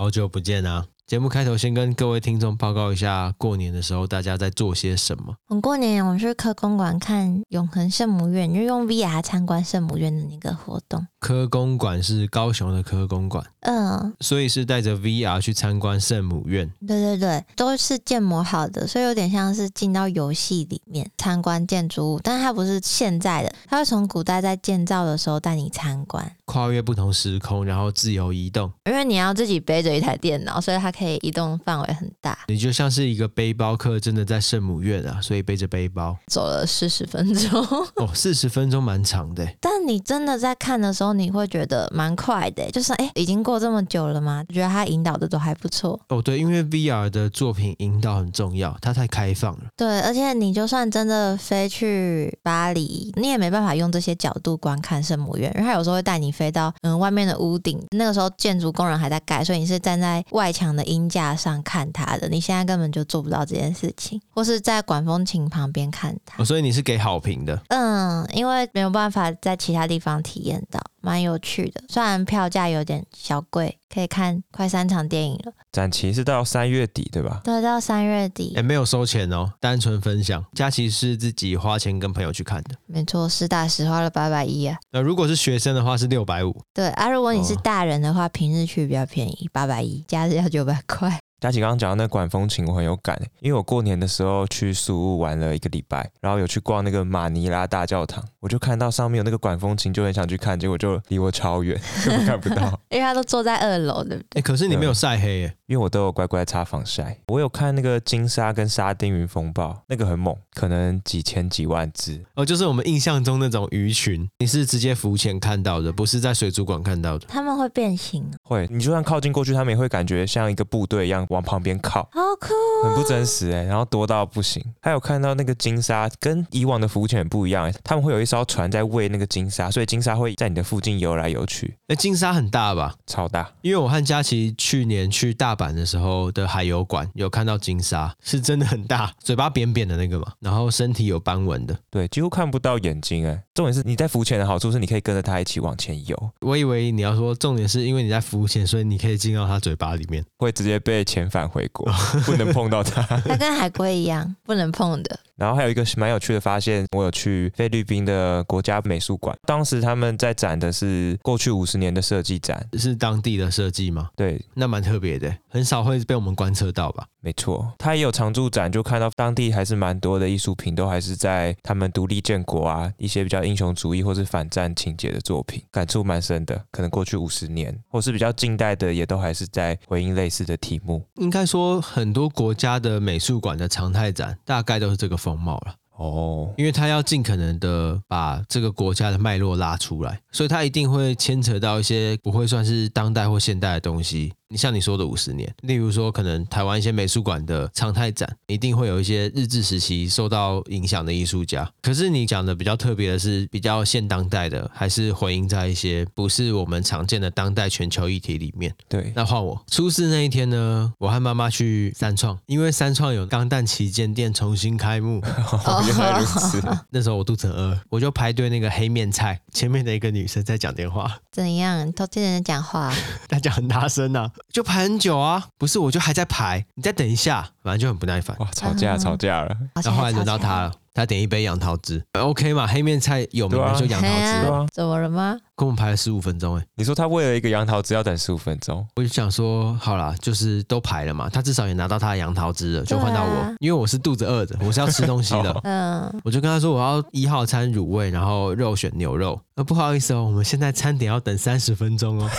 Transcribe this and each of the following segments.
好久不见啊！节目开头先跟各位听众报告一下，过年的时候大家在做些什么。我们过年我们去科公馆看永恒圣母院，就用 VR 参观圣母院的那个活动。科公馆是高雄的科公馆，嗯，所以是带着 VR 去参观圣母院。对对对，都是建模好的，所以有点像是进到游戏里面参观建筑物，但是它不是现在的，它会从古代在建造的时候带你参观，跨越不同时空，然后自由移动。因为你要自己背着一台电脑，所以它可以移动范围很大。你就像是一个背包客，真的在圣母院啊，所以背着背包走了四十分钟。哦，四十分钟蛮长的。但你真的在看的时候，你会觉得蛮快的，就是哎，已经过这么久了吗？觉得他引导的都还不错。哦，对，因为 VR 的作品引导很重要，它太开放了。对，而且你就算真的飞去巴黎，你也没办法用这些角度观看圣母院，因为它有时候会带你飞到嗯外面的屋顶，那个时候建筑工人还在盖，所以你是站在外墙的鹰架上看它的。你现在根本就做不到这件事情，或是在管风琴旁边看它。哦，所以你是给好评的。嗯，因为没有办法在其他地方体验到。蛮有趣的，虽然票价有点小贵，可以看快三场电影了。展期是到三月底，对吧？对，到三月底。哎，没有收钱哦，单纯分享。佳琪是自己花钱跟朋友去看的。没错，实打实花了八百一啊。那如果是学生的话是六百五。对啊，如果你是大人的话，哦、平日去比较便宜，八百一，假日要九百块。佳琪刚刚讲到那管风琴，我很有感，因为我过年的时候去苏屋玩了一个礼拜，然后有去逛那个马尼拉大教堂，我就看到上面有那个管风琴，就很想去看，结果就离我超远，根本看不到。因为他都坐在二楼，对不对？哎，可是你没有晒黑耶，因为我都有乖乖擦防晒。我有看那个金沙跟沙丁鱼风暴，那个很猛，可能几千几万只。哦，就是我们印象中那种鱼群，你是直接浮潜看到的，不是在水族馆看到的。他们会变形？会，你就算靠近过去，他们也会感觉像一个部队一样往旁边靠。好酷哦，很不真实哎，然后多到不行。还有看到那个金沙跟以往的浮潜不一样，他们会有一艘船在喂那个金沙，所以金沙会在你的附近游来游去。那金沙很大吧？超大。因为我和佳琪去年去大阪的时候的海游馆有看到金鲨，是真的很大，嘴巴扁扁的那个嘛，然后身体有斑纹的，对，几乎看不到眼睛哎。重点是你在浮潜的好处是你可以跟着它一起往前游。我以为你要说重点是因为你在浮潜，所以你可以进到它嘴巴里面，会直接被遣返回国。不能碰到它，它跟海龟一样不能碰的。然后还有一个蛮有趣的发现，我有去菲律宾的国家美术馆，当时他们在展的是过去五十年的设计展，是当地的设计吗？对，那蛮特别的，很少会被我们观测到吧？没错，他也有常驻展，就看到当地还是蛮多的艺术品，都还是在他们独立建国啊，一些比较英雄主义或是反战情节的作品，感触蛮深的。可能过去五十年，或是比较近代的，也都还是在回应类似的题目。应该说，很多国家的美术馆的常态展，大概都是这个风貌了。哦，因为他要尽可能的把这个国家的脉络拉出来，所以他一定会牵扯到一些不会算是当代或现代的东西。你像你说的五十年，例如说可能台湾一些美术馆的常态展，一定会有一些日治时期受到影响的艺术家。可是你讲的比较特别的是，比较现当代的，还是回应在一些不是我们常见的当代全球议题里面。对，那换我出事那一天呢，我和妈妈去三创，因为三创有钢弹旗舰店重新开幕。哦，原来如此。那时候我肚子很饿，我就排队那个黑面菜前面的一个女生在讲电话。怎样？偷听人讲话？她讲很大声啊。就排很久啊，不是，我就还在排，你再等一下，反正就很不耐烦。哇，吵架吵架了，然后后来轮到他了。他点一杯杨桃汁，OK 嘛？黑面菜有名的就杨桃汁，啊，怎么了吗？跟我们排了十五分钟，哎，你说他为了一个杨桃汁要等十五分钟，我就想说，好啦，就是都排了嘛，他至少也拿到他的杨桃汁了，就换到我，啊，因为我是肚子饿的，我是要吃东西的，嗯，我就跟他说我要一号餐卤味，然后肉选牛肉，那，不好意思哦，我们现在餐点要等三十分钟哦，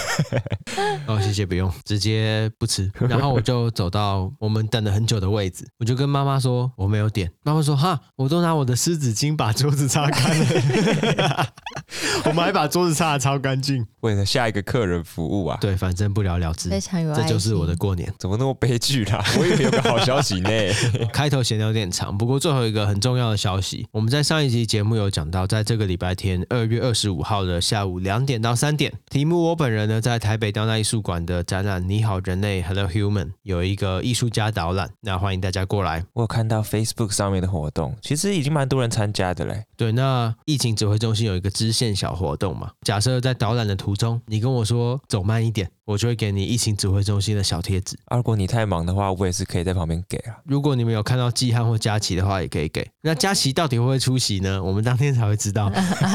哦，谢谢，不用，直接不吃，然后我就走到我们等了很久的位置，我就跟妈妈说我没有点，妈妈说哈，我都拿我的湿纸巾把桌子擦干了，我们还把桌子擦。超干净，为了下一个客人服务啊！对，反正不了了之，非常有爱心。这就是我的过年，怎么那么悲剧啦？我以为有个好消息呢。开头闲聊有点长，不过最后一个很重要的消息，我们在上一集节目有讲到，在这个礼拜天二月二十五号的下午两点到三点，题目我本人呢在台北当代艺术馆的展览《你好人类 Hello Human》有一个艺术家导览，那欢迎大家过来。我有看到 Facebook 上面的活动，其实实已经蛮多人参加的嘞。对，那疫情指挥中心有一个支线小活动嘛，假设在导览的途中，你跟我说走慢一点，我就会给你疫情指挥中心的小贴纸。啊，如果你太忙的话，我也是可以在旁边给啊。如果你们有看到季汉或佳琪的话，也可以给。那佳琪到底会不会出席呢？我们当天才会知道，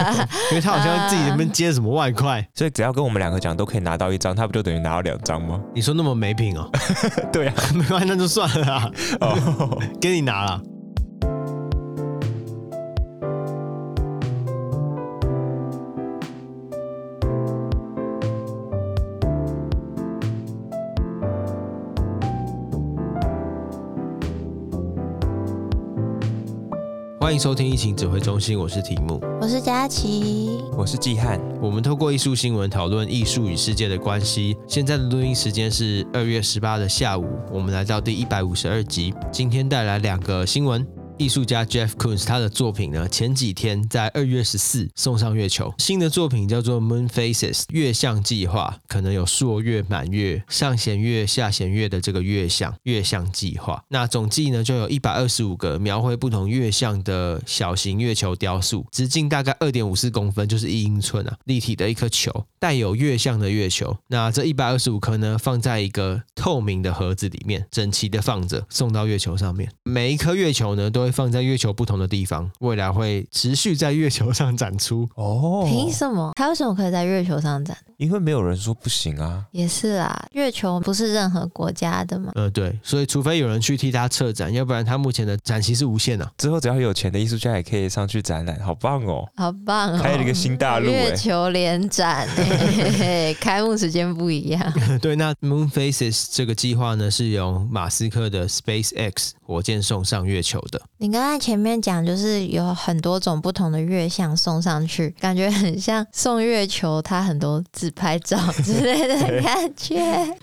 因为他好像自己那边接什么外快，所以只要跟我们两个讲，都可以拿到一张，他不就等于拿到两张吗？你说那么没品哦？对啊，没关系，那就算了啦。哦，给你拿了。欢迎收听疫情指挥中心，我是题目，我是佳琪，我是季汉。我们透过艺术新闻讨论艺术与世界的关系。现在的录音时间是二月十八的下午，我们来到第一百五十二集，今天带来两个新闻。艺术家 Jeff Koons 他的作品呢，前几天在二月十四送上月球。新的作品叫做 Moon Faces 月相计划，可能有朔月、满月、上弦月、下弦月的这个月相月相计划。那总计呢就有一百二十五个描绘不同月相的小型月球雕塑，直径大概二点五四公分，就是一英寸啊，立体的一颗球，带有月相的月球。那这一百二十五颗呢，放在一个透明的盒子里面，整齐的放着，送到月球上面。每一颗月球呢，都会放在月球不同的地方，未来会持续在月球上展出哦。凭什么？它为什么可以在月球上展？因为没有人说不行啊。也是啊，月球不是任何国家的嘛。呃，对，所以除非有人去替他策展，要不然他目前的展期是无限的啊。之后只要有钱的艺术家也可以上去展览，好棒哦！好棒哦！开了一个新大陆，月球联展，开幕时间不一样。对，那 Moon Phases 这个计划呢，是由马斯克的 SpaceX 火箭送上月球的。你刚才前面讲，就是有很多种不同的月相送上去，感觉很像送月球，它很多自拍照之 类的感觉。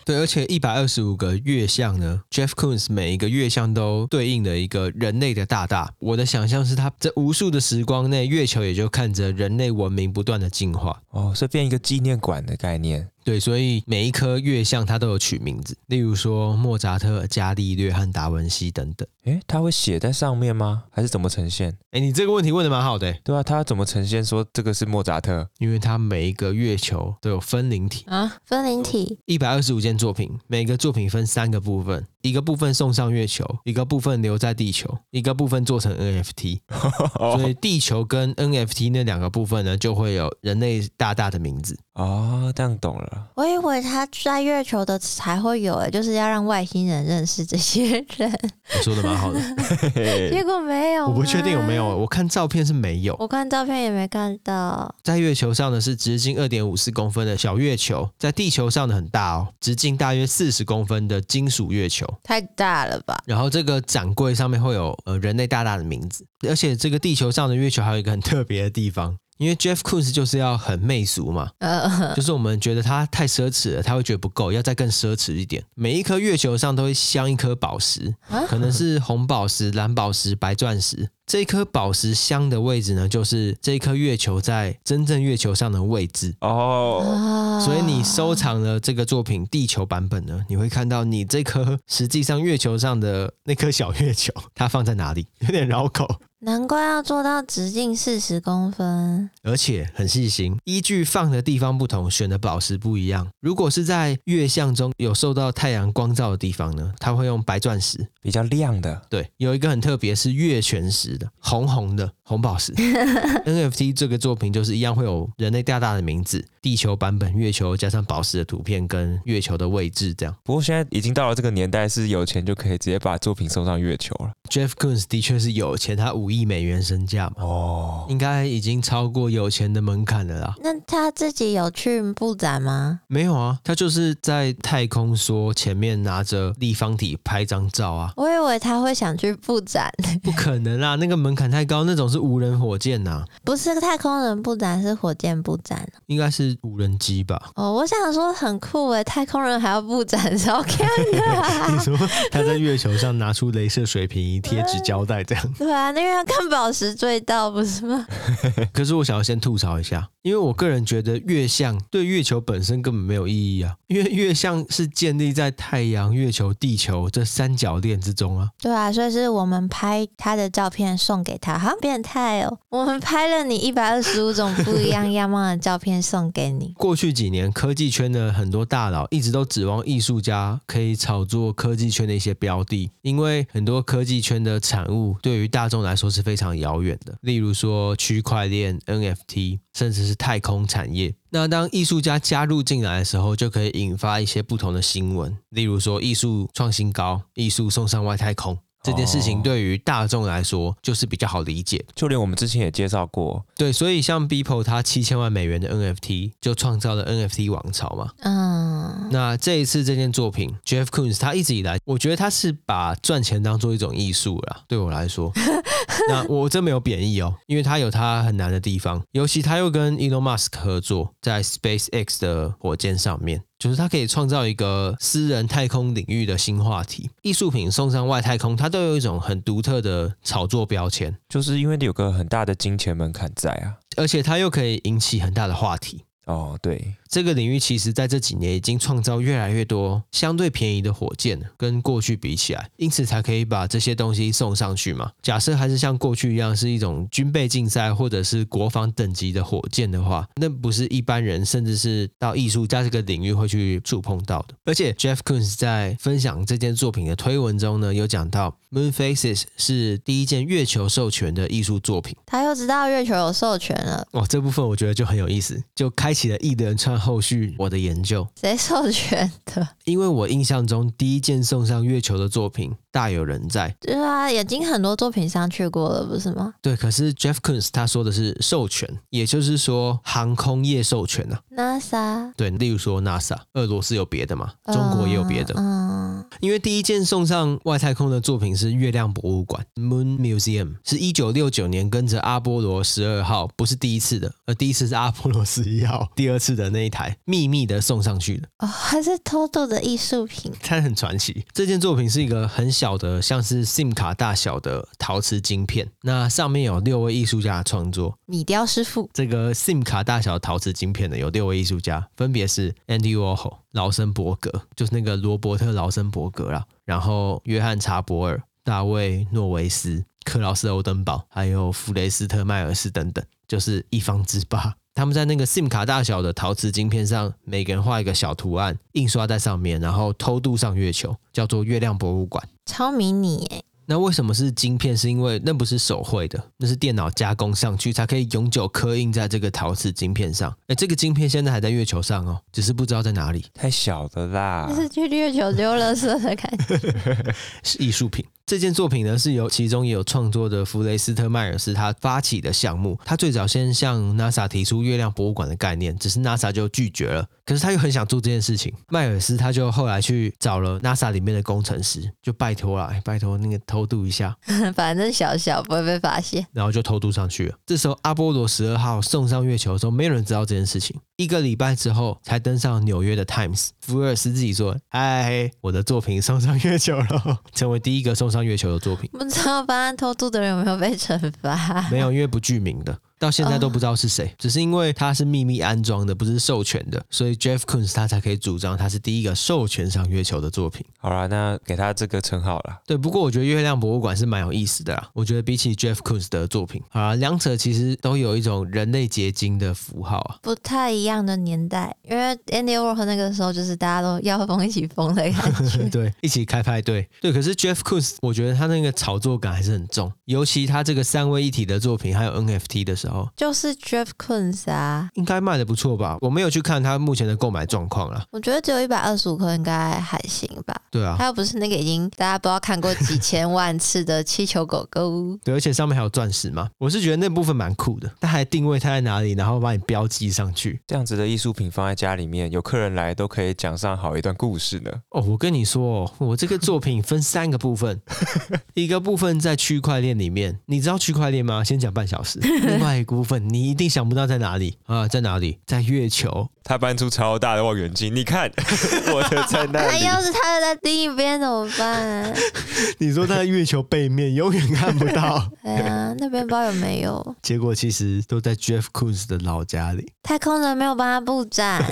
对，而且一百二十五个月相呢，Jeff Koons 每一个月相都对应了一个人类的大大。我的想象是他在无数的时光内，月球也就看着人类文明不断的进化。哦，是变一个纪念馆的概念。对，所以每一颗月相它都有取名字，例如说莫扎特、伽利略和达文西等等。诶，他会写在上面吗？还是怎么呈现？诶，你这个问题问的蛮好的。对啊，他怎么呈现说这个是莫扎特？因为他每一个月球都有分灵体啊，分灵体。一百二十五件作品，每个作品分三个部分，一个部分送上月球，一个部分留在地球，一个部分做成 NFT。所以地球跟 NFT 那两个部分呢，就会有人类大大的名字。哦，这样懂了。我以为他在月球的才会有，诶，就是要让外星人认识这些人。你说的蛮好的，结果没有。我不确定有没有，我看照片是没有。我看照片也没看到。在月球上的是直径二点五四公分的小月球，在地球上的很大哦，直径大约四十公分的金属月球，太大了吧？然后这个展柜上面会有呃人类大大的名字，而且这个地球上的月球还有一个很特别的地方。因为 Jeff Koons 就是要很媚俗嘛，就是我们觉得他太奢侈了，他会觉得不够，要再更奢侈一点。每一颗月球上都会镶一颗宝石，可能是红宝石、蓝宝石、白钻石。这一颗宝石镶的位置呢，就是这一颗月球在真正月球上的位置哦。所以你收藏了这个作品地球版本呢，你会看到你这颗实际上月球上的那颗小月球，它放在哪里？有点绕口。难怪要做到直径四十公分，而且很细心，依据放的地方不同，选的宝石不一样。如果是在月相中有受到太阳光照的地方呢，它会用白钻石，比较亮的。对，有一个很特别，是月全食的，红红的红宝石。NFT 这个作品就是一样，会有人类大大的名字，地球版本月球加上宝石的图片跟月球的位置这样。不过现在已经到了这个年代，是有钱就可以直接把作品送上月球了。Jeff Koons 的确是有钱，他五亿美元身价嘛，哦，应该已经超过有钱的门槛了啦。那他自己有去布展吗？没有啊，他就是在太空说前面拿着立方体拍张照啊。我以为他会想去布展，不可能啦，那个门槛太高，那种是无人火箭呐、啊。不是太空人布展，是火箭布展，应该是无人机吧？哦，我想说很酷诶，太空人还要布展，是 OK 的、啊。你说他在月球上拿出镭射水平仪。贴纸胶带这样，对啊，那因为要看宝石隧道不是吗？可是我想要先吐槽一下，因为我个人觉得月相对月球本身根本没有意义啊，因因为月相是建立在太阳、月球、地球这三角链之中啊。对啊，所以是我们拍他的照片送给他，好像变态哦。我们拍了你一百二十五种不一样 样貌的照片送给你。过去几年，科技圈的很多大佬一直都指望艺术家可以炒作科技圈的一些标的，因为很多科技圈的产物对于大众来说是非常遥远的，例如说区块链、NFT，甚至是太空产业。那当艺术家加入进来的时候，就可以引发一些不同的新闻，例如说艺术创新高、艺术送上外太空。这件事情对于大众来说就是比较好理解，就连我们之前也介绍过，对，所以像 Beeple 他七千万美元的 NFT 就创造了 NFT 王朝嘛。嗯，那这一次这件作品，Jeff Koons 他一直以来，我觉得他是把赚钱当做一种艺术了。对我来说，那我真没有贬义哦，因为他有他很难的地方，尤其他又跟 Elon Musk 合作在 SpaceX 的火箭上面。就是它可以创造一个私人太空领域的新话题，艺术品送上外太空，它都有一种很独特的炒作标签，就是因为有个很大的金钱门槛在啊，而且它又可以引起很大的话题。哦，对，这个领域其实在这几年已经创造越来越多相对便宜的火箭，跟过去比起来，因此才可以把这些东西送上去嘛。假设还是像过去一样是一种军备竞赛或者是国防等级的火箭的话，那不是一般人甚至是到艺术家这个领域会去触碰到的。而且 Jeff Koons 在分享这件作品的推文中呢，有讲到 Moon Faces 是第一件月球授权的艺术作品。他又知道月球有授权了，哦，这部分我觉得就很有意思，就开。起了一连串后续我的研究，谁授权的？因为我印象中第一件送上月球的作品大有人在。对啊，已经很多作品上去过了，不是吗？对，可是 Jeff Koons 他说的是授权，也就是说航空业授权啊。NASA 对，例如说 NASA，俄罗斯有别的嘛？中国也有别的。嗯，嗯，因为第一件送上外太空的作品是月亮博物馆 （Moon Museum），是一九六九年跟着阿波罗十二号，不是第一次的，而第一次是阿波罗十一号。第二次的那一台秘密的送上去的哦，还是偷渡的艺术品，它很传奇。这件作品是一个很小的，像是 SIM 卡大小的陶瓷晶片，那上面有六位艺术家的创作。米雕师傅，这个 SIM 卡大小的陶瓷晶片呢，有六位艺术家，分别是 Andy Warhol、劳森伯格，就是那个罗伯特劳森伯格啦，然后约翰查伯尔、大卫诺维斯、克劳斯欧登堡，还有弗雷斯特迈尔斯等等，就是一方之霸。他们在那个 SIM 卡大小的陶瓷晶片上，每个人画一个小图案，印刷在上面，然后偷渡上月球，叫做月亮博物馆。超迷你耶！那为什么是晶片？是因为那不是手绘的，那是电脑加工上去，才可以永久刻印在这个陶瓷晶片上。哎，这个晶片现在还在月球上哦，只是不知道在哪里。太小的啦，这是去月球丢垃圾的感觉。是艺术品。这件作品呢，是由其中也有创作的弗雷斯特迈尔斯他发起的项目。他最早先向 NASA 提出月亮博物馆的概念，只是 NASA 就拒绝了。可是他又很想做这件事情，迈尔斯他就后来去找了 NASA 里面的工程师，就拜托了，拜托那个偷渡一下，反正小小不会被发现，然后就偷渡上去了。这时候阿波罗十二号送上月球的时候，没有人知道这件事情。一个礼拜之后才登上纽约的 Times。福尔斯自己说：“哎，我的作品送上月球了，成为第一个送上月球的作品。”不知道办案偷渡的人有没有被惩罚？没有，因为不具名的。到现在都不知道是谁，oh. 只是因为它是秘密安装的，不是授权的，所以 Jeff Koons 他才可以主张他是第一个授权上月球的作品。好了，那给他这个称号了。对，不过我觉得月亮博物馆是蛮有意思的啦。我觉得比起 Jeff Koons 的作品，啊，两者其实都有一种人类结晶的符号啊，不太一样的年代。因为 Andy Warhol 那个时候就是大家都要疯一起疯的感觉，对，一起开派对。对，可是 Jeff Koons 我觉得他那个炒作感还是很重，尤其他这个三位一体的作品还有 NFT 的时候，就是。Jeff Koons 啊，应该卖的不错吧？我没有去看他目前的购买状况啦。我觉得只有一百二十五颗，应该还行吧。对啊，他又不是那个已经大家不知道看过几千万次的气球狗狗。对，而且上面还有钻石嘛。我是觉得那部分蛮酷的，他还定位它在哪里，然后把你标记上去，这样子的艺术品放在家里面，有客人来都可以讲上好一段故事呢。哦，我跟你说，我这个作品分三个部分，一个部分在区块链里面，你知道区块链吗？先讲半小时。另外一个部分，你一定想不到在哪里啊？在哪里？在月球。他搬出超大的望远镜，你看 我的在那里。那要是他在另一边怎么办？你说他在月球背面永远看不到。哎呀，那边不知道有没有。结果其实都在 Jeff Koons 的老家里。太空人没有帮他布展，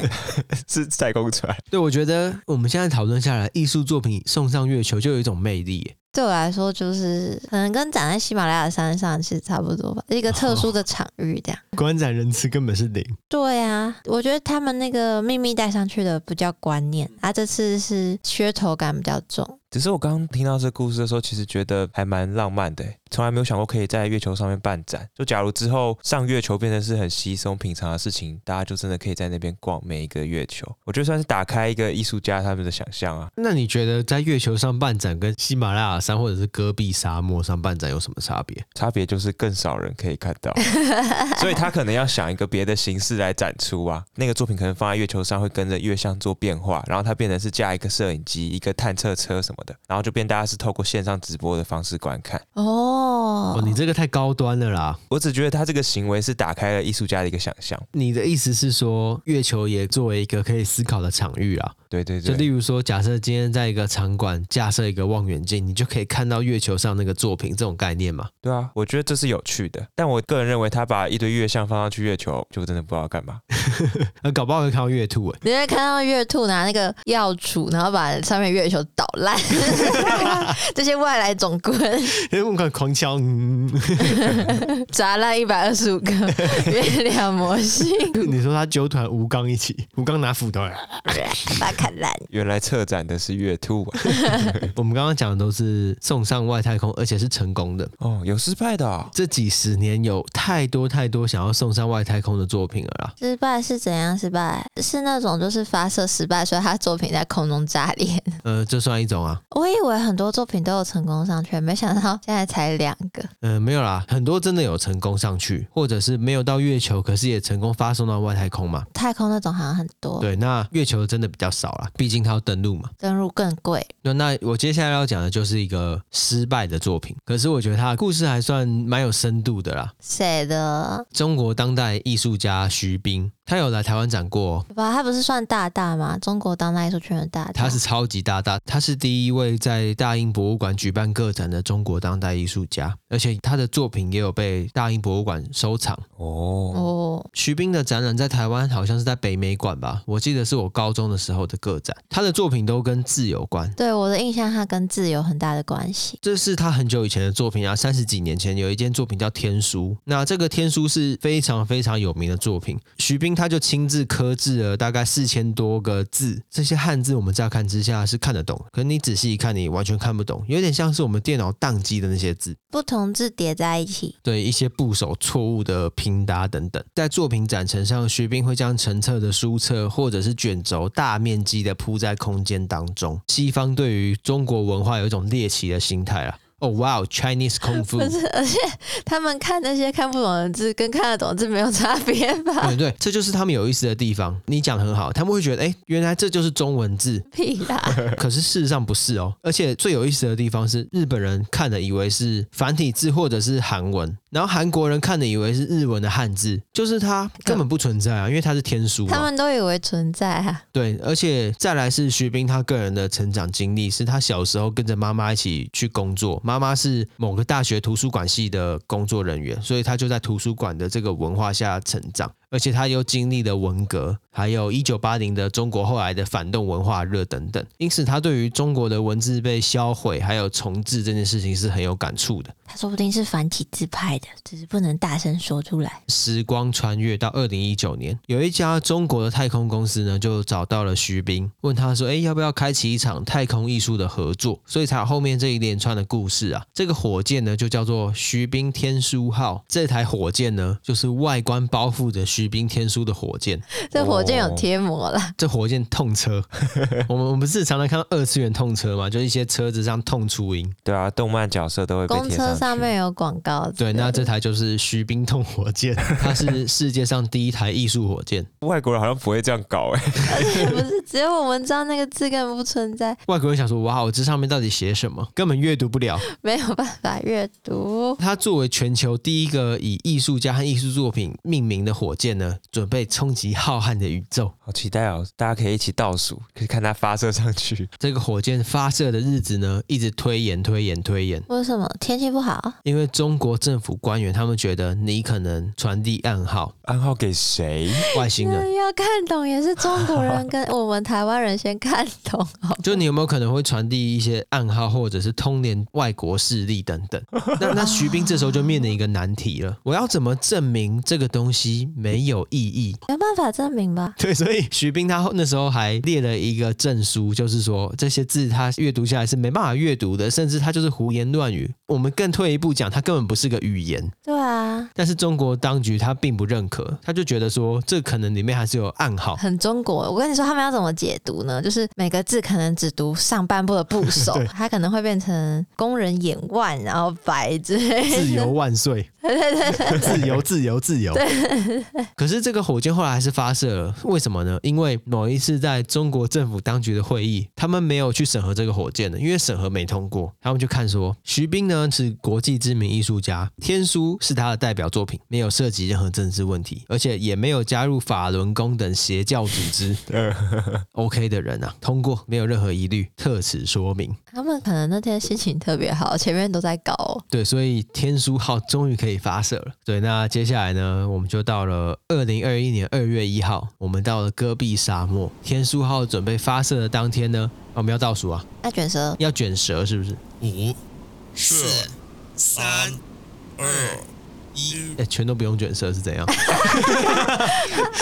是太空船。对，我觉得我们现在讨论下来，艺术作品送上月球就有一种魅力。对我来说，就是可能跟长在喜马拉雅山上其实差不多吧，一个特殊的场域这样。哦、观展人次根本是零。对啊，我觉得他们那个秘密带上去的不叫观念，啊，这次是噱头感比较重。只是我刚刚听到这故事的时候，其实觉得还蛮浪漫的，从来没有想过可以在月球上面办展。就假如之后上月球变成是很稀松平常的事情，大家就真的可以在那边逛每一个月球。我觉得算是打开一个艺术家他们的想象啊。那你觉得在月球上办展跟喜马拉雅山或者是戈壁沙漠上办展有什么差别？差别就是更少人可以看到，所以他可能要想一个别的形式来展出啊。那个作品可能放在月球上会跟着月相做变化，然后它变成是架一个摄影机、一个探测车什么。然后就变大家是透过线上直播的方式观看哦，哦，你这个太高端了啦！我只觉得他这个行为是打开了艺术家的一个想象。你的意思是说，月球也作为一个可以思考的场域啊？对对对，就例如说，假设今天在一个场馆架设一个望远镜，你就可以看到月球上那个作品，这种概念嘛？对啊，我觉得这是有趣的。但我个人认为，他把一堆月相放上去月球，就真的不知道干嘛。搞不好会看到月兔哎！你会看到月兔拿那个药杵，然后把上面月球捣烂。这些外来种棍，我看狂敲，砸烂一百二十五个月亮模型。你说他揪团吴刚一起，吴刚拿斧头来把它砍烂。原来策展的是月兔啊！我们刚刚讲的都是送上外太空，而且是成功的哦。有失败的哦。这几十年有太多太多想要送上外太空的作品了啦。失败是怎样失败？是那种就是发射失败，所以他作品在空中炸裂。呃，这算一种啊。我以为很多作品都有成功上去，没想到现在才两个。嗯、呃，没有啦，很多真的有成功上去，或者是没有到月球，可是也成功发送到外太空嘛。太空那种好像很多。对，那月球真的比较少啦，毕竟它要登录嘛，登录更贵。那那我接下来要讲的就是一个失败的作品，可是我觉得它的故事还算蛮有深度的啦。谁的？中国当代艺术家徐冰。他有来台湾展过，哦，吧？他不是算大大吗？中国当代艺术圈的大大，他是超级大大，他是第一位在大英博物馆举办个展的中国当代艺术家，而且他的作品也有被大英博物馆收藏。哦哦，徐冰的展览在台湾好像是在北美馆吧？我记得是我高中的时候的个展，他的作品都跟字有关。对，我的印象，他跟字有很大的关系。这是他很久以前的作品啊，三十几年前有一件作品叫《天书》，那这个《天书》是非常非常有名的作品，徐冰他就亲自。刻制了大概四千多个字，这些汉字我们乍看之下是看得懂，可是你仔细一看，你完全看不懂，有点像是我们电脑宕机的那些字，不同字叠在一起，对一些部首错误的拼搭等等。在作品展陈上，徐冰会将成册的书册或者是卷轴大面积的铺在空间当中。西方对于中国文化有一种猎奇的心态啊。哦，哇哦，Chinese 功夫。不是，而且他们看那些看不懂的字，跟看得懂的字没有差别吧？对对，这就是他们有意思的地方。你讲得很好，他们会觉得，哎，原来这就是中文字。屁啦！可是事实上不是哦。而且最有意思的地方是，日本人看的以为是繁体字或者是韩文。然后韩国人看的以为是日文的汉字，就是它根本不存在啊，因为它是天书。他们都以为存在啊。对，而且再来是徐冰他个人的成长经历，是他小时候跟着妈妈一起去工作，妈妈是某个大学图书馆系的工作人员，所以他就在图书馆的这个文化下成长。而且他又经历了文革，还有一九八零的中国后来的反动文化热等等，因此他对于中国的文字被销毁还有重置这件事情是很有感触的。他说不定是繁体字派的，只是不能大声说出来。时光穿越到二零一九年，有一家中国的太空公司呢，就找到了徐冰，问他说：“哎，要不要开启一场太空艺术的合作？”所以才有后面这一连串的故事啊。这个火箭呢，就叫做徐冰天书号。这台火箭呢，就是外观包覆着徐。徐冰天书的火箭，这火箭有贴膜了。哦、这火箭痛车，我们我们不是常常看到二次元痛车嘛？就一些车子上痛出音。对啊，动漫角色都会被贴上。公车上面有广告。对，那这台就是徐冰痛火箭，它是世界上第一台艺术火箭。外国人好像不会这样搞哎，而且不是只有我们知道那个字根本不存在。外国人想说，哇，我这上面到底写什么？根本阅读不了，没有办法阅读。它作为全球第一个以艺术家和艺术作品命名的火箭。箭呢，准备冲击浩瀚的宇宙。好期待哦！大家可以一起倒数，可以看它发射上去。这个火箭发射的日子呢，一直推延、推延、推延。为什么？天气不好？因为中国政府官员他们觉得你可能传递暗号，暗号给谁？外星人要看懂，也是中国人跟我们台湾人先看懂。就你有没有可能会传递一些暗号，或者是通联外国势力等等？那那徐斌这时候就面临一个难题了：我要怎么证明这个东西没有意义？没办法证明吧？对，所以徐冰他那时候还列了一个证书，就是说这些字他阅读下来是没办法阅读的，甚至他就是胡言乱语。我们更退一步讲，他根本不是个语言。对啊。但是中国当局他并不认可，他就觉得说这可能里面还是有暗号。很中国，我跟你说，他们要怎么解读呢？就是每个字可能只读上半部的部首，他可能会变成“工人眼万”，然后“白”之类。自由万岁！对对对，自由自由自由。对。可是这个火箭后来还是发射了，为什么呢？因为某一次在中国政府当局的会议，他们没有去审核这个火箭的，因为审核没通过。他们就看说，徐冰呢是国际知名艺术家，《天书》是他的代表作品，没有涉及任何政治问题，而且也没有加入法轮功等邪教组织。OK 的人啊，通过，没有任何疑虑，特此说明。他们可能那天心情特别好，前面都在搞哦。对，所以天书号终于可以发射了。对，那接下来呢，我们就到了二零二一年二月一号，我们到了戈壁沙漠。天书号准备发射的当天呢，我们要倒数啊，要卷舌，要卷舌，是不是？五、四、三、二。哎、欸，全都不用卷舌是怎样？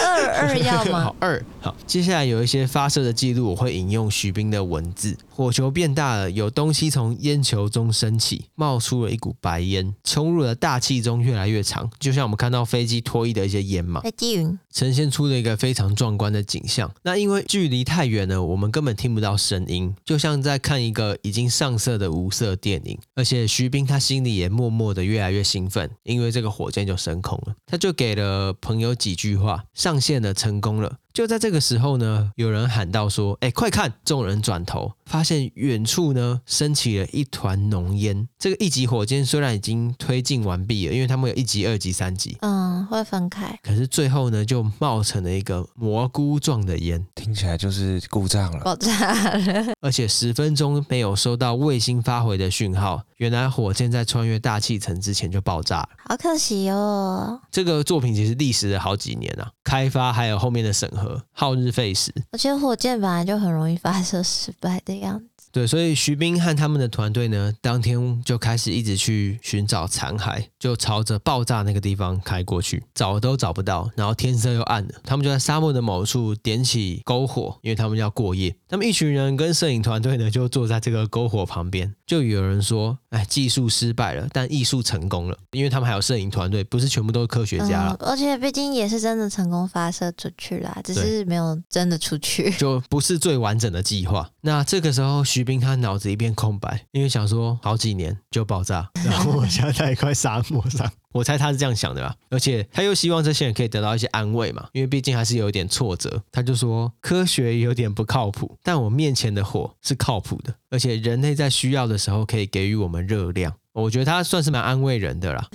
二二 要吗？好，二好。接下来有一些发射的记录，我会引用徐冰的文字。火球变大了，有东西从烟球中升起，冒出了一股白烟，冲入了大气中，越来越长，就像我们看到飞机脱衣的一些烟嘛。飞机云呈现出了一个非常壮观的景象。那因为距离太远了，我们根本听不到声音，就像在看一个已经上色的无色电影。而且徐冰他心里也默默的越来越兴奋，因为这这个火箭就升空了，他就给了朋友几句话：上线了，成功了。就在这个时候呢，有人喊道说：“哎，快看！”众人转头，发现远处呢升起了一团浓烟。这个一级火箭虽然已经推进完毕了，因为他们有一级、二级、三级，嗯，会分开。可是最后呢，就冒成了一个蘑菇状的烟，听起来就是故障了，爆炸了。而且十分钟没有收到卫星发回的讯号。原来火箭在穿越大气层之前就爆炸了，好可惜哦。这个作品其实历时了好几年啊，开发还有后面的审核，耗日费时。而且火箭本来就很容易发射失败的样子。对，所以徐冰和他们的团队呢，当天就开始一直去寻找残骸，就朝着爆炸那个地方开过去，找都找不到，然后天色又暗了，他们就在沙漠的某处点起篝火，因为他们要过夜。他们一群人跟摄影团队呢，就坐在这个篝火旁边，就有人说：“哎，技术失败了，但艺术成功了，因为他们还有摄影团队，不是全部都是科学家了。嗯，而且毕竟也是真的成功发射出去啦，只是没有真的出去，就不是最完整的计划。那这个时候，徐冰他脑子一片空白，因为想说好几年就爆炸，然后我现在在一块沙漠上。”我猜他是这样想的吧，而且他又希望这些人可以得到一些安慰嘛，因为毕竟还是有一点挫折。他就说科学有点不靠谱，但我面前的火是靠谱的，而且人类在需要的时候可以给予我们热量。我觉得他算是蛮安慰人的啦，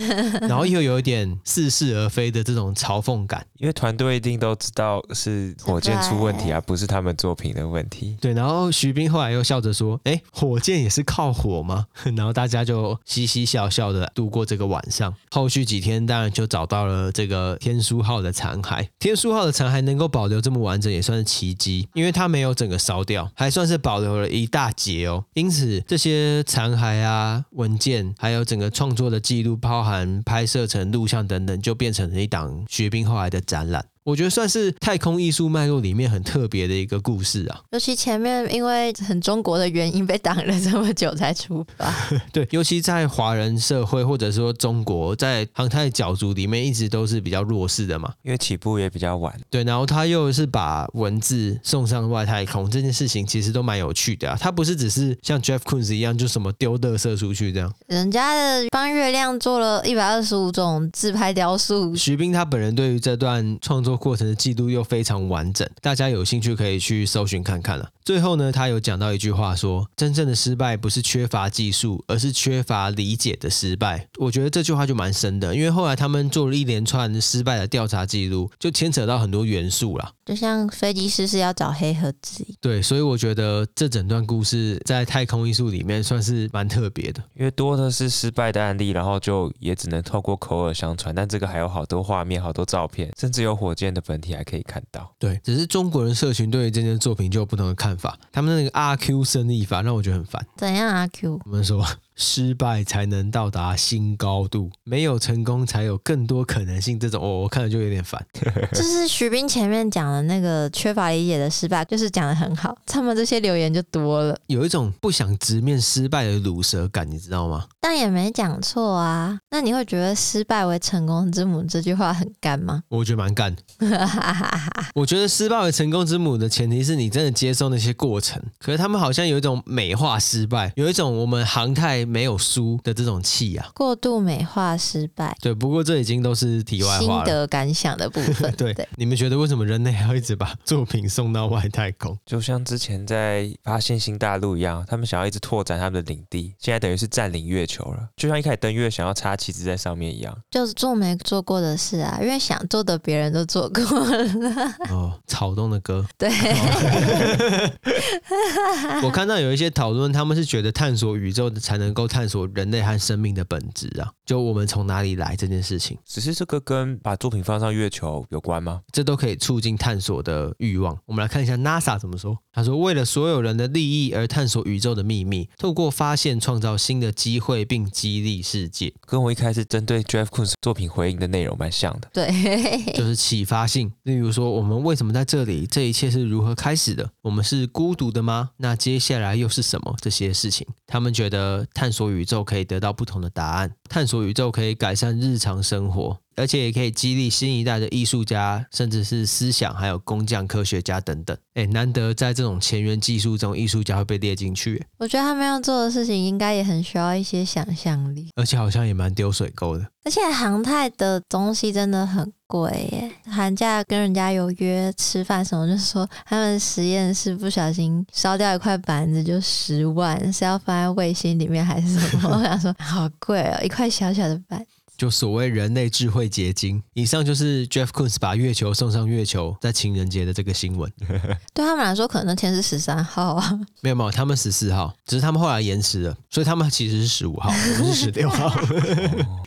然后又有一点似是而非的这种嘲讽感，因为团队一定都知道是火箭出问题啊，不是他们作品的问题。对，然后徐冰后来又笑着说：“哎，火箭也是靠火吗？”然后大家就嘻嘻笑笑的度过这个晚上。后续几天当然就找到了这个天书号的残骸。天书号的残骸能够保留这么完整，也算是奇迹，因为它没有整个烧掉，还算是保留了一大截哦。因此这些残骸啊、文件。还有整个创作的记录，包含拍摄成录像等等，就变成了一档徐冰后来的展览。我觉得算是太空艺术脉络里面很特别的一个故事啊，尤其前面因为很中国的原因被挡了这么久才出发。对，尤其在华人社会或者说中国在航太角逐里面一直都是比较弱势的嘛，因为起步也比较晚。对，然后他又是把文字送上外太空这件事情，其实都蛮有趣的啊。他不是只是像 Jeff Koons 一样就什么丢垃圾出去这样，人家的帮月亮做了一百二十五种自拍雕塑。徐冰他本人对于这段创作。作过程的记录又非常完整，大家有兴趣可以去搜寻看看了。最后呢，他有讲到一句话说：“真正的失败不是缺乏技术，而是缺乏理解的失败。”我觉得这句话就蛮深的，因为后来他们做了一连串失败的调查记录，就牵扯到很多元素啦。就像飞机师是要找黑盒子。对，所以我觉得这整段故事在太空艺术里面算是蛮特别的，因为多的是失败的案例，然后就也只能透过口耳相传，但这个还有好多画面、好多照片，甚至有火箭的本体还可以看到。对，只是中国人社群对于这件作品就有不同的看法，他们那个阿 Q 生意法让我觉得很烦。怎样阿 Q？我们说。失败才能到达新高度，没有成功才有更多可能性。这种哦，我看了就有点烦。就是徐斌前面讲的那个缺乏理解的失败，就是讲的很好。他们这些留言就多了，有一种不想直面失败的卤蛇感，你知道吗？但也没讲错啊。那你会觉得“失败为成功之母”这句话很干吗？我觉得蛮干。我觉得“失败为成功之母”的前提是你真的接受那些过程。可是他们好像有一种美化失败，有一种我们航太。没有输的这种气啊，过度美化失败。对，不过这已经都是题外话了。心得感想的部分。对，对你们觉得为什么人类还要一直把作品送到外太空？就像之前在发现新大陆一样，他们想要一直拓展他们的领地，现在等于是占领月球了。就像一开始登月想要插旗子在上面一样，就是做没做过的事啊，因为想做的别人都做过了。哦，草东的歌。对。我看到有一些讨论，他们是觉得探索宇宙的才能。能够探索人类和生命的本质啊，就我们从哪里来这件事情，只是这个跟把作品放上月球有关吗？这都可以促进探索的欲望。我们来看一下 NASA 怎么说。他说：“为了所有人的利益而探索宇宙的秘密，透过发现创造新的机会，并激励世界。”跟我一开始针对 Jeff Koons 作品回应的内容蛮像的。对，就是启发性。例如说，我们为什么在这里？这一切是如何开始的？我们是孤独的吗？那接下来又是什么？这些事情，他们觉得。探探索宇宙可以得到不同的答案，探索宇宙可以改善日常生活。而且也可以激励新一代的艺术家，甚至是思想，还有工匠、科学家等等。哎，难得在这种前沿技术中，艺术家会被列进去。我觉得他们要做的事情，应该也很需要一些想象力，而且好像也蛮丢水沟的。而且航太的东西真的很贵耶，寒假跟人家有约吃饭什么，就是说他们实验室不小心烧掉一块板子就十万，是要放在卫星里面还是什么？我想说好贵哦，一块小小的板。就所谓人类智慧结晶，以上就是 Jeff Koons 把月球送上月球，在情人节的这个新闻。对他们来说，可能那天是十三号啊。没有没有，他们十四号，只是他们后来延迟了，所以他们其实是十五号，不是十六号。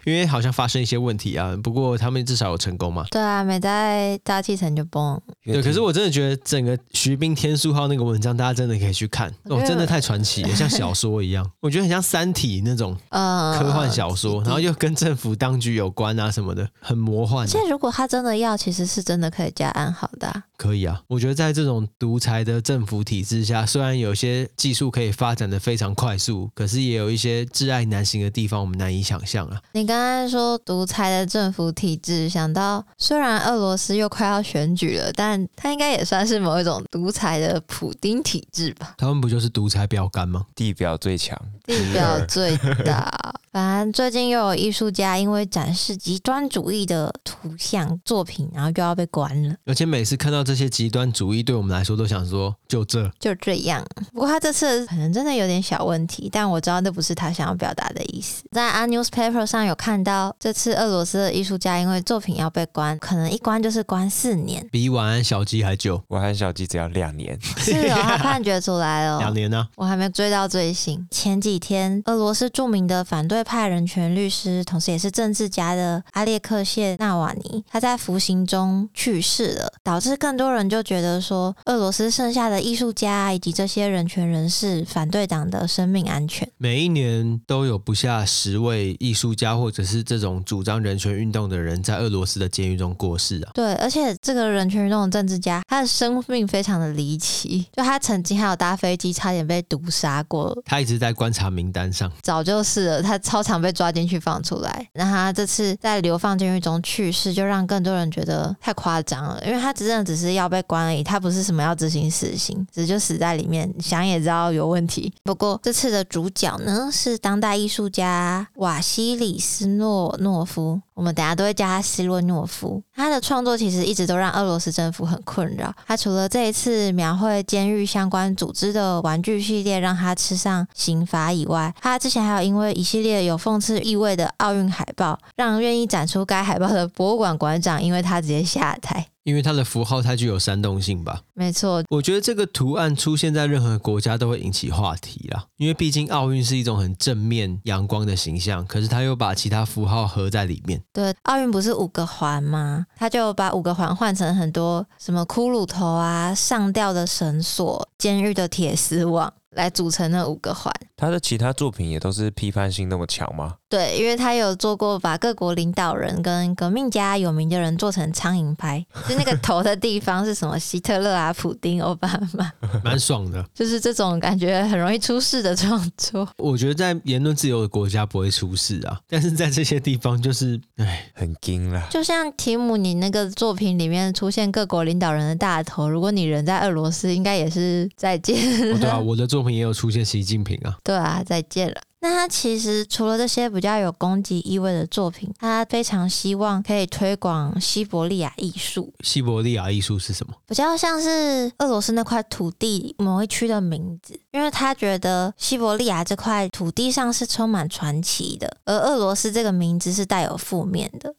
因为好像发生一些问题啊，不过他们至少有成功嘛。对啊，没在大气层就崩。对，可是我真的觉得整个徐冰天书号那个文章，大家真的可以去看哦，真的太传奇了，像小说一样。我觉得很像《三体》那种科幻小说，然后又跟政府。当局有关啊什么的，很魔幻。现在如果他真的要，其实是真的可以加暗号的啊。可以啊，我觉得在这种独裁的政府体制下，虽然有些技术可以发展的非常快速，可是也有一些挚爱难行的地方，我们难以想象啊。你刚才说独裁的政府体制，想到虽然俄罗斯又快要选举了，但他应该也算是某一种独裁的普丁体制吧？他们不就是独裁标杆吗？地表最强，地表最大。反正最近又有艺术家因为展示极端主义的图像作品，然后就要被关了。而且每次看到这些极端主义，对我们来说都想说就这就这样。不过他这次可能真的有点小问题，但我知道那不是他想要表达的意思。在 A Newspaper 上有看到，这次俄罗斯的艺术家因为作品要被关，可能一关就是关四年，比晚安小鸡还久。晚安小鸡只要两年。是哦，他判决出来了，两年呢、啊？我还没追到最新。前几天，俄罗斯著名的反对派人权律师，同时也是政治家的阿列克谢纳瓦尼，他在服刑中去世了，导致更多人就觉得说，俄罗斯剩下的艺术家以及这些人权人士反对党的生命安全。每一年都有不下十位艺术家或者是这种主张人权运动的人在俄罗斯的监狱中过世啊。对，而且这个人权运动的政治家，他的生命非常的离奇，就他曾经还有搭飞机差点被毒杀过。他一直在观察名单上，早就是了，他超常被抓进去放出来，那他这次在流放监狱中去世，就让更多人觉得太夸张了，因为他真的只是要被关而已，他不是什么要执行死刑，只是就死在里面，想也知道有问题。不过这次的主角呢，是当代艺术家瓦西里斯诺诺夫。我们等下都会叫他斯洛诺夫。他的创作其实一直都让俄罗斯政府很困扰。他除了这一次描绘监狱相关组织的玩具系列让他吃上刑罚以外，他之前还有因为一系列有讽刺意味的奥运海报，让愿意展出该海报的博物馆馆长因为他直接下台。因为他的符号太具有煽动性吧？没错，我觉得这个图案出现在任何国家都会引起话题啦。因为毕竟奥运是一种很正面、阳光的形象，可是他又把其他符号合在里面。对，奥运不是五个环吗？他就把五个环换成很多什么骷髅头啊、上吊的绳索、监狱的铁丝网。来组成那五个环。他的其他作品也都是批判性那么强吗？对，因为他有做过把各国领导人跟革命家有名的人做成苍蝇拍，就那个头的地方是什么希特勒啊、普丁、奥巴马，蛮爽的。就是这种感觉很容易出事的创作。我觉得在言论自由的国家不会出事啊，但是在这些地方就是，哎，很惊了。就像提姆你那个作品里面出现各国领导人的大头，如果你人在俄罗斯，应该也是再见。哦，对啊，我的作品也有出现习近平啊。对啊，再见了。那他其实除了这些比较有攻击意味的作品，他非常希望可以推广西伯利亚艺术。西伯利亚艺术是什么？比较像是俄罗斯那块土地某一区的名字，因为他觉得西伯利亚这块土地上是充满传奇的，而俄罗斯这个名字是带有负面的。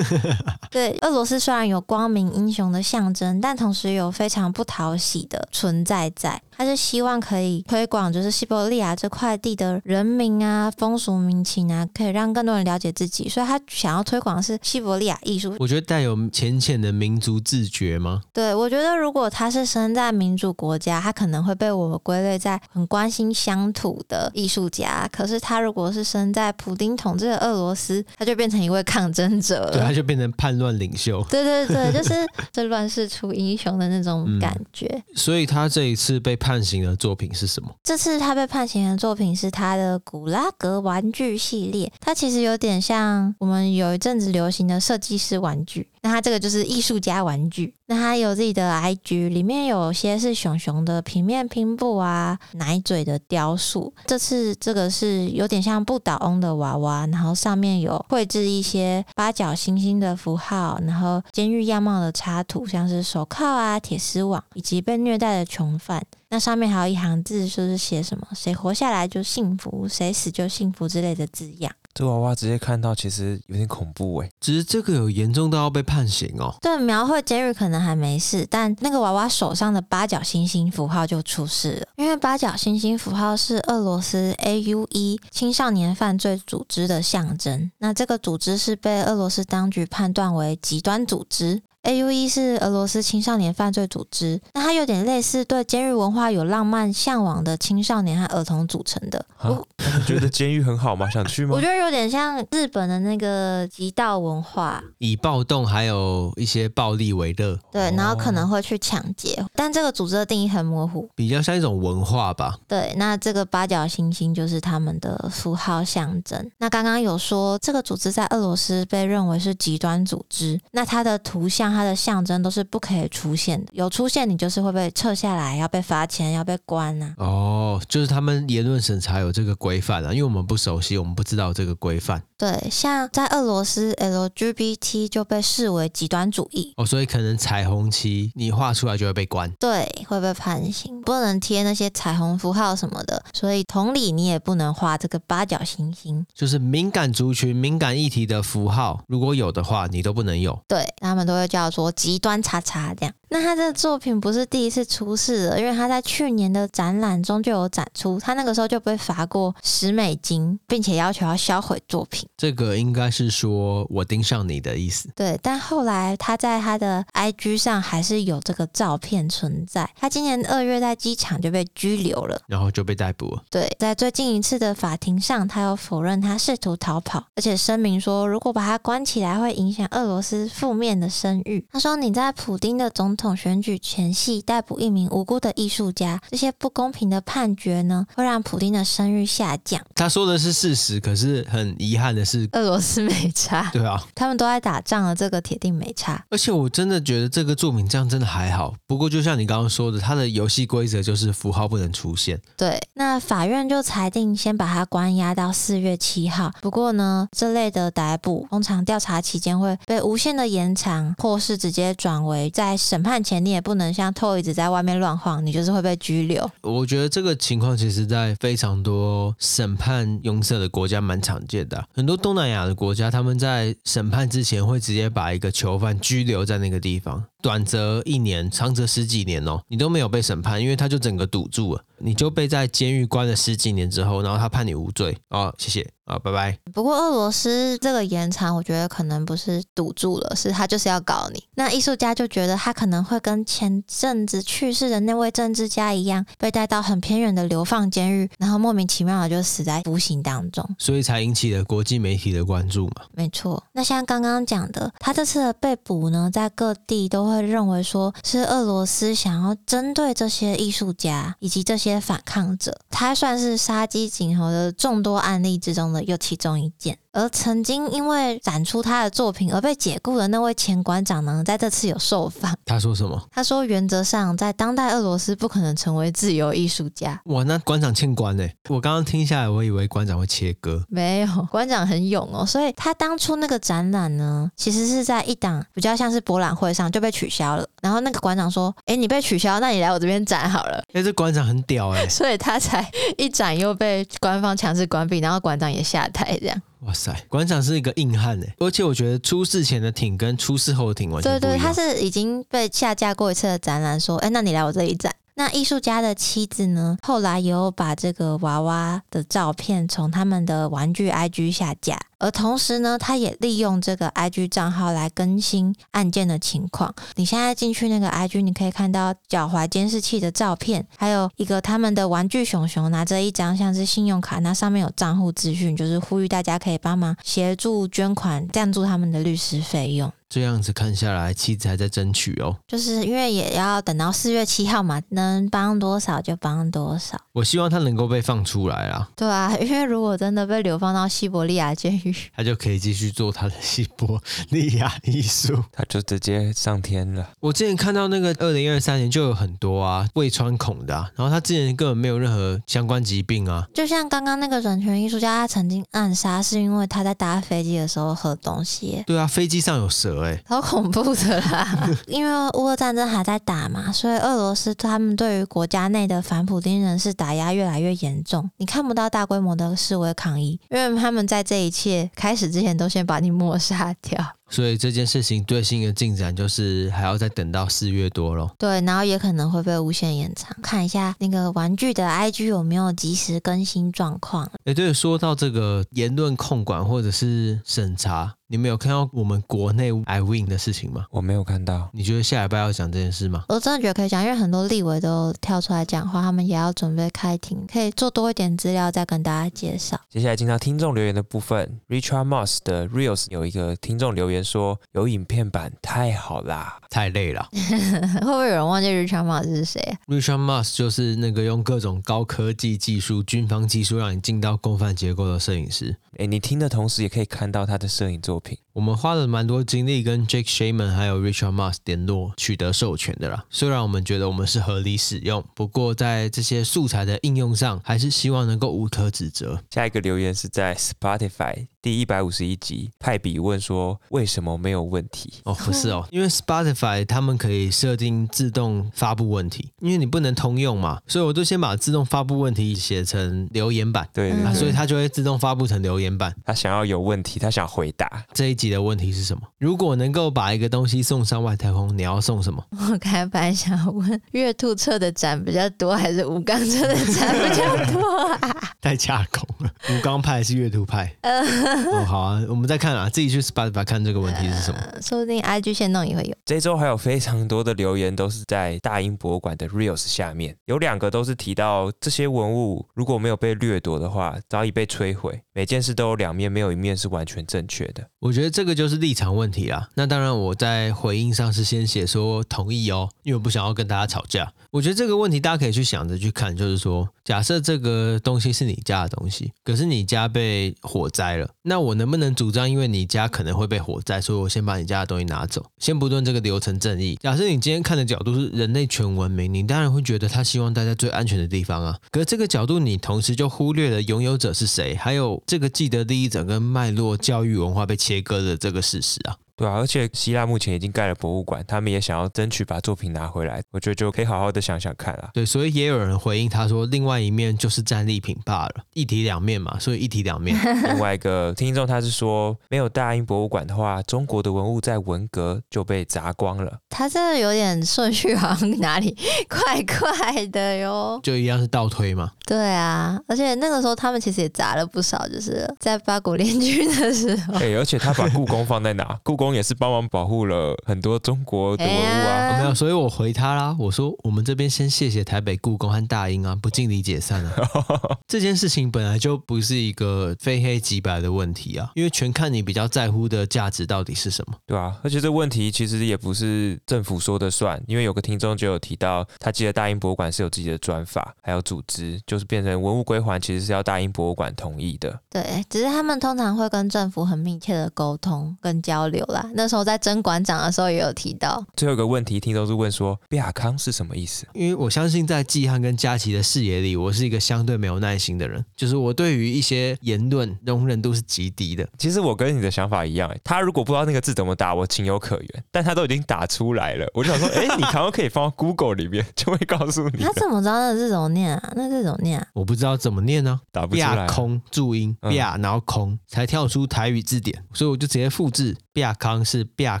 对，俄罗斯虽然有光明英雄的象征，但同时有非常不讨喜的存在在。他是希望可以推广，就是西伯利亚这块地的人民啊、风俗民情啊，可以让更多人了解自己。所以他想要推广的是西伯利亚艺术。我觉得带有浅浅的民族自觉吗？对，我觉得如果他是生在民主国家，他可能会被我归类在很关心乡土的艺术家。可是他如果是生在普丁统治的俄罗斯，他就变成一位抗争者了。对，他就变成叛乱领袖。对对对，就是这乱世出英雄的那种感觉。嗯，所以他这一次被。判刑的作品是什么？这次他被判刑的作品是他的古拉格玩具系列。它其实有点像我们有一阵子流行的设计师玩具。那它这个就是艺术家玩具。那它有自己的 IG，里面有些是熊熊的平面拼布啊，奶嘴的雕塑。这次这个是有点像不倒翁的娃娃，然后上面有绘制一些八角星星的符号，然后监狱样貌的插图，像是手铐啊、铁丝网，以及被虐待的囚犯。那上面还有一行字，说是写什么“谁活下来就幸福，谁死就幸福”之类的字样。这娃娃直接看到，其实有点恐怖哎。只是这个有严重到要被判刑哦。对，描绘杰瑞可能还没事，但那个娃娃手上的八角星星符号就出事了。因为八角星星符号是俄罗斯 AUE 青少年犯罪组织的象征。那这个组织是被俄罗斯当局判断为极端组织。A U E 是俄罗斯青少年犯罪组织，那它有点类似对监狱文化有浪漫向往的青少年和儿童组成的。我觉得监狱很好吗？想去吗？我觉得有点像日本的那个极道文化，以暴动还有一些暴力为乐。对，然后可能会去抢劫，哦、但这个组织的定义很模糊，比较像一种文化吧。对，那这个八角星星就是他们的符号象征。那刚刚有说这个组织在俄罗斯被认为是极端组织，那它的图像。它的象征都是不可以出现的，有出现你就是会被撤下来，要被罚钱，要被关啊。哦，就是他们言论审查有这个规范啊，因为我们不熟悉，我们不知道这个规范。对，像在俄罗斯，LGBT 就被视为极端主义哦，所以可能彩虹旗你画出来就会被关，对，会被判刑，不能贴那些彩虹符号什么的。所以同理，你也不能画这个八角星星，就是敏感族群、敏感议题的符号，如果有的话，你都不能有。对，他们都会叫做极端叉叉这样。那他这个作品不是第一次出事了，因为他在去年的展览中就有展出，他那个时候就被罚过十美金，并且要求要销毁作品。这个应该是说我盯上你的意思。对，但后来他在他的 IG 上还是有这个照片存在。他今年二月在机场就被拘留了，然后就被逮捕了。对，在最近一次的法庭上，他又否认他试图逃跑，而且声明说，如果把他关起来会影响俄罗斯负面的声誉。他说：“你在普丁的总统选举前夕逮捕一名无辜的艺术家，这些不公平的判决呢，会让普丁的声誉下降。他说的是事实，可是很遗憾的是，俄罗斯没差。对啊，他们都在打仗了，这个铁定没差。而且我真的觉得这个作品这样真的还好。不过就像你刚刚说的，他的游戏规则就是符号不能出现。对，那法院就裁定先把他关押到四月七号。不过呢，这类的逮捕通常调查期间会被无限的延长，或是直接转为在审判前你也不能像偷一直在外面乱晃，你就是会被拘留。我觉得这个情况其实在非常多审判拥塞的国家蛮常见的。很多东南亚的国家，他们在审判之前会直接把一个囚犯拘留在那个地方。短则一年，长则十几年哦，你都没有被审判，因为他就整个堵住了，你就被在监狱关了十几年之后，然后他判你无罪哦，谢谢。啊，拜拜。不过俄罗斯这个延长，我觉得可能不是堵住了，是他就是要搞你。那艺术家就觉得他可能会跟前阵子去世的那位政治家一样，被带到很偏远的流放监狱，然后莫名其妙的就死在服刑当中，所以才引起了国际媒体的关注嘛。没错。那像刚刚讲的，他这次的被捕呢，在各地都会会认为说是俄罗斯想要针对这些艺术家以及这些反抗者，他算是杀鸡儆猴的众多案例之中的。又其中一件。而曾经因为展出他的作品而被解雇的那位前馆长呢，在这次有受访。他说什么？他说，原则上在当代俄罗斯不可能成为自由艺术家。哇，那馆长欠关呢？我刚刚听下来，我以为馆长会切割。没有，馆长很勇哦。所以他当初那个展览呢，其实是在一档比较像是博览会上就被取消了。然后那个馆长说：“哎，你被取消，那你来我这边展好了。”哎，这馆长很屌哎。所以他才 一展又被官方强制关闭，然后馆长也下台这样。哇塞，馆长是一个硬汉哎，而且我觉得出事前的挺跟出事后的挺完全不一样。对对，他是已经被下架过一次的展览，说，哎，那你来我这里展。那艺术家的妻子呢，后来也有把这个娃娃的照片从他们的玩具 IG 下架。而同时呢，他也利用这个 IG 账号来更新案件的情况。你现在进去那个 IG，你可以看到脚踝监视器的照片，还有一个他们的玩具熊熊拿着一张像是信用卡，那上面有账户资讯，就是呼吁大家可以帮忙协助捐款，赞助他们的律师费用。这样子看下来，妻子还在争取哦，就是因为也要等到四月七号嘛，能帮多少就帮多少。我希望他能够被放出来啊。对啊，因为如果真的被流放到西伯利亚监狱，他就可以继续做他的西伯利亚艺术，他就直接上天了。我之前看到那个二零二三年就有很多啊胃穿孔的啊，然后他之前根本没有任何相关疾病啊。就像刚刚那个人权艺术家，他曾经暗杀是因为他在搭飞机的时候喝东西。对啊，飞机上有蛇。好恐怖的啦！因为乌俄战争还在打嘛，所以俄罗斯他们对于国家内的反普丁人士打压越来越严重。你看不到大规模的示威抗议，因为他们在这一切开始之前都先把你抹杀掉。所以这件事情最新的进展就是还要再等到四月多咯。对，然后也可能会被无限延长。看一下那个玩具的 IG 有没有及时更新状况。哎，对，说到这个言论控管或者是审查，你们有看到我们国内 iWin 的事情吗？我没有看到。你觉得下礼拜要讲这件事吗？我真的觉得可以讲，因为很多立委都跳出来讲话，他们也要准备开庭，可以做多一点资料再跟大家介绍。接下来进到听众留言的部分，Richard Moss 的 Reels 有一个听众留言。说有影片版太好啦，太累了。会不会有人忘记 Richard Moss 是谁啊？Richard Moss 就是那个用各种高科技技术、军方技术让你进到共犯结构的摄影师。诶，你听的同时也可以看到他的摄影作品。我们花了蛮多精力跟 Jake Shaman 还有 Richard Moss 联络，取得授权的啦。虽然我们觉得我们是合理使用，不过在这些素材的应用上，还是希望能够无可指责。下一个留言是在 Spotify 第一百五十一集，派比问说：“为什么没有问题？”哦，不是哦，因为 Spotify 他们可以设定自动发布问题，因为你不能通用嘛，所以我就先把自动发布问题写成留言板，对，对，对，啊，所以它就会自动发布成留言板。他想要有问题，他想回答这一集。的问题是什么？如果能够把一个东西送上外太空，你要送什么？我刚才本来想问，月兔车的展比较多，还是吴刚车的展比较多啊？太架空了，吴刚派还是月兔派？哦，好啊，我们再看啊，自己去 Spotify 看这个问题是什么？呃、说不定 IG 限动也会有。这周还有非常多的留言都是在大英博物馆的 Reels 下面，有两个都是提到这些文物如果没有被掠夺的话，早已被摧毁。每件事都有两面，没有一面是完全正确的。我觉得。这个就是立场问题啦。那当然，我在回应上是先写说同意哦，因为我不想要跟大家吵架。我觉得这个问题大家可以去想着去看，就是说，假设这个东西是你家的东西，可是你家被火灾了，那我能不能主张，因为你家可能会被火灾，所以我先把你家的东西拿走？先不论这个流程正义，假设你今天看的角度是人类全文明，你当然会觉得他希望待在最安全的地方啊。可是这个角度，你同时就忽略了拥有者是谁，还有这个记得第一，整个脉络教育文化被切割的这个事实啊。对啊，而且希腊目前已经盖了博物馆，他们也想要争取把作品拿回来，我觉得就可以好好的想想看啊。对，所以也有人回应他说，另外一面就是战利品罢了，一体两面嘛，所以一体两面。另外一个听众他是说，没有大英博物馆的话，中国的文物在文革就被砸光了。他真的有点顺序，好像哪里怪怪的哟。就一样是倒推嘛。对啊，而且那个时候他们其实也砸了不少，就是在八国联军的时候。哎，而且他把故宫放在哪？故宫。也是帮忙保护了很多中国的文物啊，欸、没有，所以我回他啦。我说我们这边先谢谢台北故宫和大英啊，不敬礼解散了。这件事情本来就不是一个非黑即白的问题啊，因为全看你比较在乎的价值到底是什么，对啊，而且这问题其实也不是政府说的算，因为有个听众就有提到，他记得大英博物馆是有自己的专法，还有组织，就是变成文物归还，其实是要大英博物馆同意的。对，只是他们通常会跟政府很密切的沟通跟交流。那时候在甄馆长的时候也有提到。最后一个问题，听众是问说“比亚康”是什么意思？因为我相信在季汉跟佳琪的视野里，我是一个相对没有耐心的人，就是我对于一些言论容忍度是极低的。其实我跟你的想法一样，他如果不知道那个字怎么打，我情有可原。但他都已经打出来了，我就想说，哎，你可能可以放到 Google 里面，就会告诉你。他怎么知道那个字怎么念啊？那字怎么念啊？我不知道怎么念呢、啊，打不出来、啊。空注音，然后空才跳出台语字典，所以我就直接复制。比亚康是比亚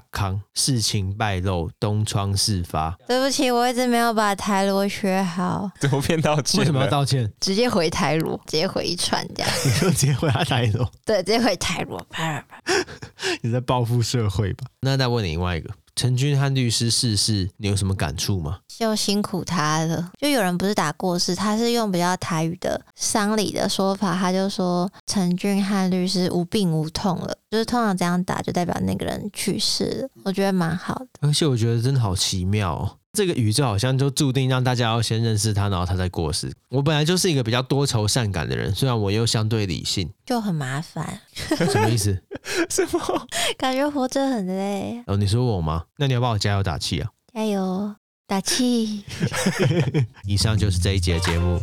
康，事情败露，东窗事发。对不起，我一直没有把台罗学好。怎么变道歉？为什么要道歉？直接回台罗，直接回一串这样。你就直接回他台罗？对，直接回台罗。你在报复社会吧？那再问你另外一个。陈君汉律师逝世，你有什么感触吗？就辛苦他了。就有人不是打过世，他是用比较台语的丧礼的说法，他就说陈君汉律师无病无痛了，就是通常这样打就代表那个人去世了。我觉得蛮好的，而且我觉得真的好奇妙哦。这个宇宙好像就注定让大家要先认识他，然后他再过世。我本来就是一个比较多愁善感的人，虽然我又相对理性，就很麻烦。什么意思？什么？感觉活着很累。哦，你说我吗？那你要帮我加油打气啊！加油打气。以上就是这一集的节目。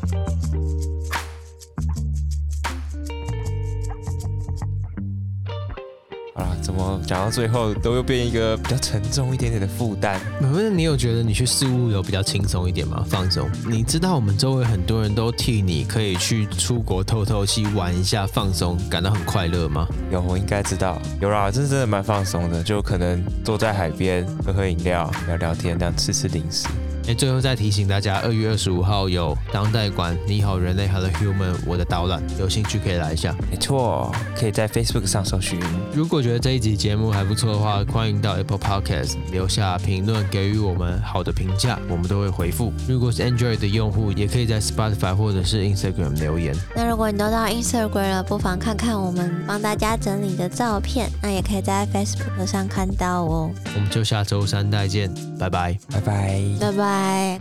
怎么讲到最后都又变一个比较沉重一点点的负担？不是你有觉得你去事务有比较轻松一点吗？放松？你知道我们周围很多人都替你可以去出国透透气、玩一下、放松，感到很快乐吗？有，我应该知道。有啦，真的蛮放松的，就可能坐在海边喝喝饮料、聊聊天，这样吃吃零食。哎，最后再提醒大家，二月二十五号有当代馆《你好人类》Hello Human 我的导览，有兴趣可以来一下。没错，可以在 Facebook 上搜寻。如果觉得这一集节目还不错的话，欢迎到 Apple Podcast 留下评论，给予我们好的评价，我们都会回复。如果是 Android 的用户，也可以在 Spotify 或者是 Instagram 留言。那如果你都到 Instagram 了，不妨看看我们帮大家整理的照片，那也可以在 Facebook 上看到哦。我们就下周三再见，拜拜，拜拜，拜拜。哎。